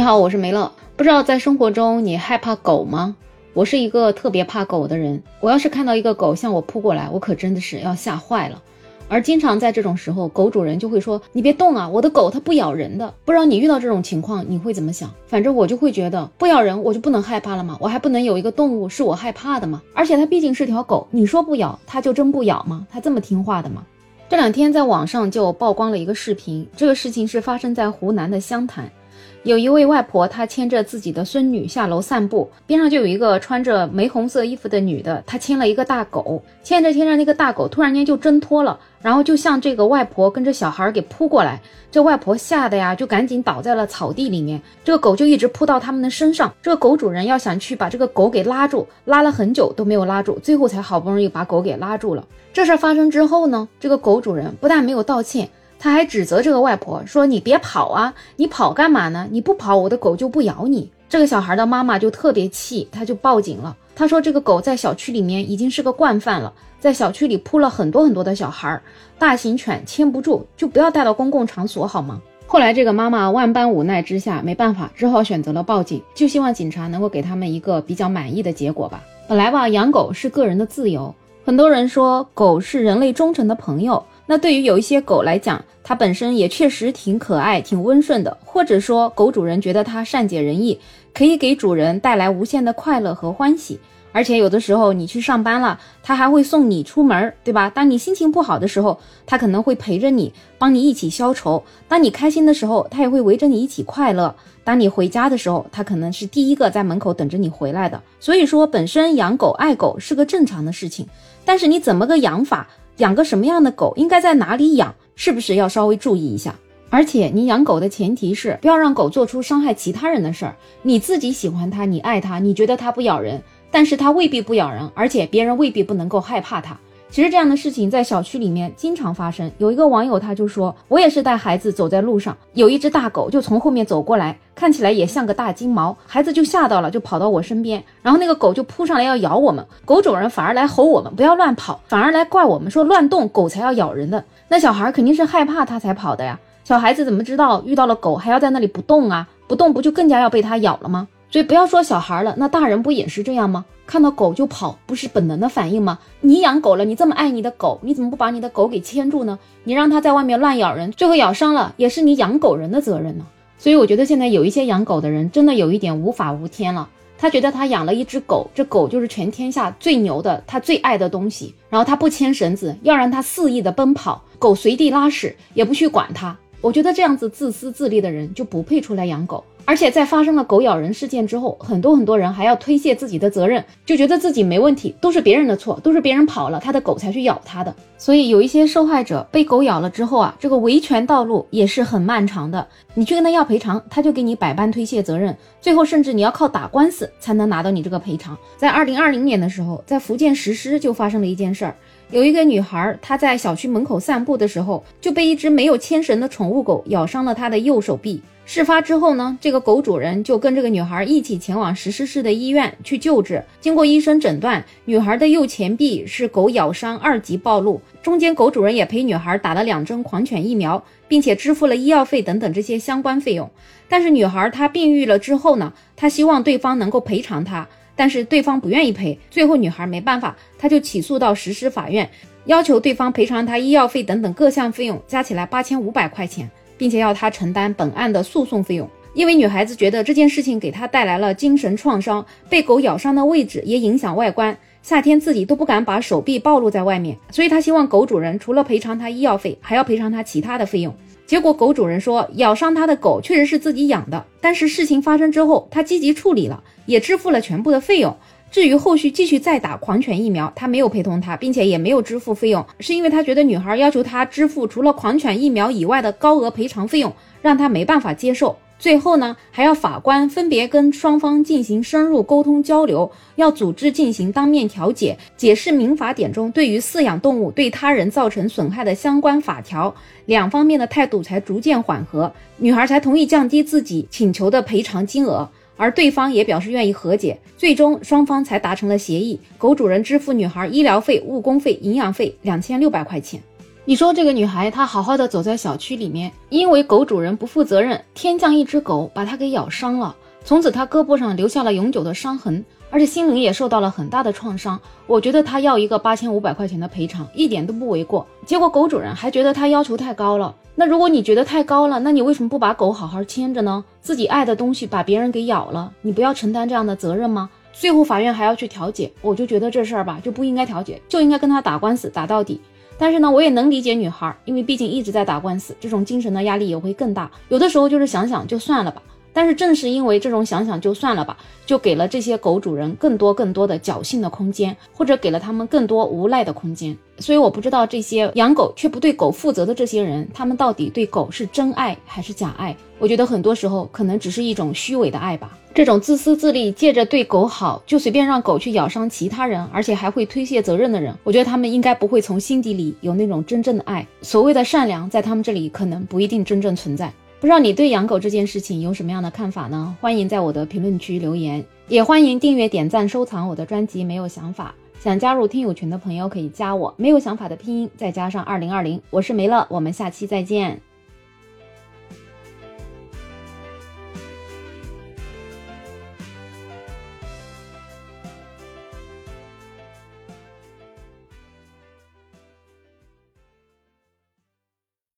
你好，我是梅乐。不知道在生活中你害怕狗吗？我是一个特别怕狗的人。我要是看到一个狗向我扑过来，我可真的是要吓坏了。而经常在这种时候，狗主人就会说：“你别动啊，我的狗它不咬人的。”不知道你遇到这种情况你会怎么想？反正我就会觉得不咬人，我就不能害怕了吗？我还不能有一个动物是我害怕的吗？而且它毕竟是条狗，你说不咬它就真不咬吗？它这么听话的吗？这两天在网上就曝光了一个视频，这个事情是发生在湖南的湘潭。有一位外婆，她牵着自己的孙女下楼散步，边上就有一个穿着玫红色衣服的女的，她牵了一个大狗，牵着牵着，那个大狗突然间就挣脱了，然后就向这个外婆跟着小孩给扑过来，这外婆吓得呀，就赶紧倒在了草地里面，这个狗就一直扑到他们的身上，这个狗主人要想去把这个狗给拉住，拉了很久都没有拉住，最后才好不容易把狗给拉住了。这事发生之后呢，这个狗主人不但没有道歉。他还指责这个外婆说：“你别跑啊，你跑干嘛呢？你不跑，我的狗就不咬你。”这个小孩的妈妈就特别气，他就报警了。他说：“这个狗在小区里面已经是个惯犯了，在小区里扑了很多很多的小孩，大型犬牵不住，就不要带到公共场所好吗？”后来这个妈妈万般无奈之下，没办法，只好选择了报警，就希望警察能够给他们一个比较满意的结果吧。本来吧，养狗是个人的自由，很多人说狗是人类忠诚的朋友。那对于有一些狗来讲，它本身也确实挺可爱、挺温顺的，或者说狗主人觉得它善解人意，可以给主人带来无限的快乐和欢喜。而且有的时候你去上班了，它还会送你出门，对吧？当你心情不好的时候，它可能会陪着你，帮你一起消愁；当你开心的时候，它也会围着你一起快乐。当你回家的时候，它可能是第一个在门口等着你回来的。所以说，本身养狗爱狗是个正常的事情，但是你怎么个养法？养个什么样的狗，应该在哪里养，是不是要稍微注意一下？而且你养狗的前提是不要让狗做出伤害其他人的事儿。你自己喜欢它，你爱它，你觉得它不咬人，但是它未必不咬人，而且别人未必不能够害怕它。其实这样的事情在小区里面经常发生。有一个网友他就说，我也是带孩子走在路上，有一只大狗就从后面走过来，看起来也像个大金毛，孩子就吓到了，就跑到我身边，然后那个狗就扑上来要咬我们，狗主人反而来吼我们不要乱跑，反而来怪我们说乱动狗才要咬人的。那小孩肯定是害怕他才跑的呀，小孩子怎么知道遇到了狗还要在那里不动啊？不动不就更加要被它咬了吗？所以不要说小孩了，那大人不也是这样吗？看到狗就跑，不是本能的反应吗？你养狗了，你这么爱你的狗，你怎么不把你的狗给牵住呢？你让它在外面乱咬人，最后咬伤了，也是你养狗人的责任呢。所以我觉得现在有一些养狗的人真的有一点无法无天了。他觉得他养了一只狗，这狗就是全天下最牛的，他最爱的东西。然后他不牵绳子，要让它肆意的奔跑，狗随地拉屎也不去管它。我觉得这样子自私自利的人就不配出来养狗。而且在发生了狗咬人事件之后，很多很多人还要推卸自己的责任，就觉得自己没问题，都是别人的错，都是别人跑了，他的狗才去咬他的。所以有一些受害者被狗咬了之后啊，这个维权道路也是很漫长的。你去跟他要赔偿，他就给你百般推卸责任，最后甚至你要靠打官司才能拿到你这个赔偿。在二零二零年的时候，在福建石狮就发生了一件事儿，有一个女孩她在小区门口散步的时候，就被一只没有牵绳的宠物狗咬伤了她的右手臂。事发之后呢，这个狗主人就跟这个女孩一起前往石狮市的医院去救治。经过医生诊断，女孩的右前臂是狗咬伤二级暴露。中间狗主人也陪女孩打了两针狂犬疫苗，并且支付了医药费等等这些相关费用。但是女孩她病愈了之后呢，她希望对方能够赔偿她，但是对方不愿意赔。最后女孩没办法，她就起诉到石狮法院，要求对方赔偿她医药费等等各项费用，加起来八千五百块钱。并且要他承担本案的诉讼费用，因为女孩子觉得这件事情给她带来了精神创伤，被狗咬伤的位置也影响外观，夏天自己都不敢把手臂暴露在外面，所以她希望狗主人除了赔偿她医药费，还要赔偿她其他的费用。结果狗主人说，咬伤他的狗确实是自己养的，但是事情发生之后，他积极处理了，也支付了全部的费用。至于后续继续再打狂犬疫苗，他没有陪同他，并且也没有支付费用，是因为他觉得女孩要求他支付除了狂犬疫苗以外的高额赔偿费用，让他没办法接受。最后呢，还要法官分别跟双方进行深入沟通交流，要组织进行当面调解，解释民法典中对于饲养动物对他人造成损害的相关法条，两方面的态度才逐渐缓和，女孩才同意降低自己请求的赔偿金额。而对方也表示愿意和解，最终双方才达成了协议。狗主人支付女孩医疗费、误工费、营养费两千六百块钱。你说这个女孩她好好的走在小区里面，因为狗主人不负责任，天降一只狗把她给咬伤了，从此她胳膊上留下了永久的伤痕，而且心灵也受到了很大的创伤。我觉得她要一个八千五百块钱的赔偿一点都不为过。结果狗主人还觉得她要求太高了。那如果你觉得太高了，那你为什么不把狗好好牵着呢？自己爱的东西把别人给咬了，你不要承担这样的责任吗？最后法院还要去调解，我就觉得这事儿吧就不应该调解，就应该跟他打官司打到底。但是呢，我也能理解女孩，因为毕竟一直在打官司，这种精神的压力也会更大。有的时候就是想想就算了吧。但是正是因为这种想想就算了吧，就给了这些狗主人更多更多的侥幸的空间，或者给了他们更多无赖的空间。所以我不知道这些养狗却不对狗负责的这些人，他们到底对狗是真爱还是假爱？我觉得很多时候可能只是一种虚伪的爱吧。这种自私自利，借着对狗好就随便让狗去咬伤其他人，而且还会推卸责任的人，我觉得他们应该不会从心底里有那种真正的爱。所谓的善良，在他们这里可能不一定真正存在。不知道你对养狗这件事情有什么样的看法呢？欢迎在我的评论区留言，也欢迎订阅、点赞、收藏我的专辑。没有想法，想加入听友群的朋友可以加我。没有想法的拼音再加上二零二零，我是梅乐，我们下期再见。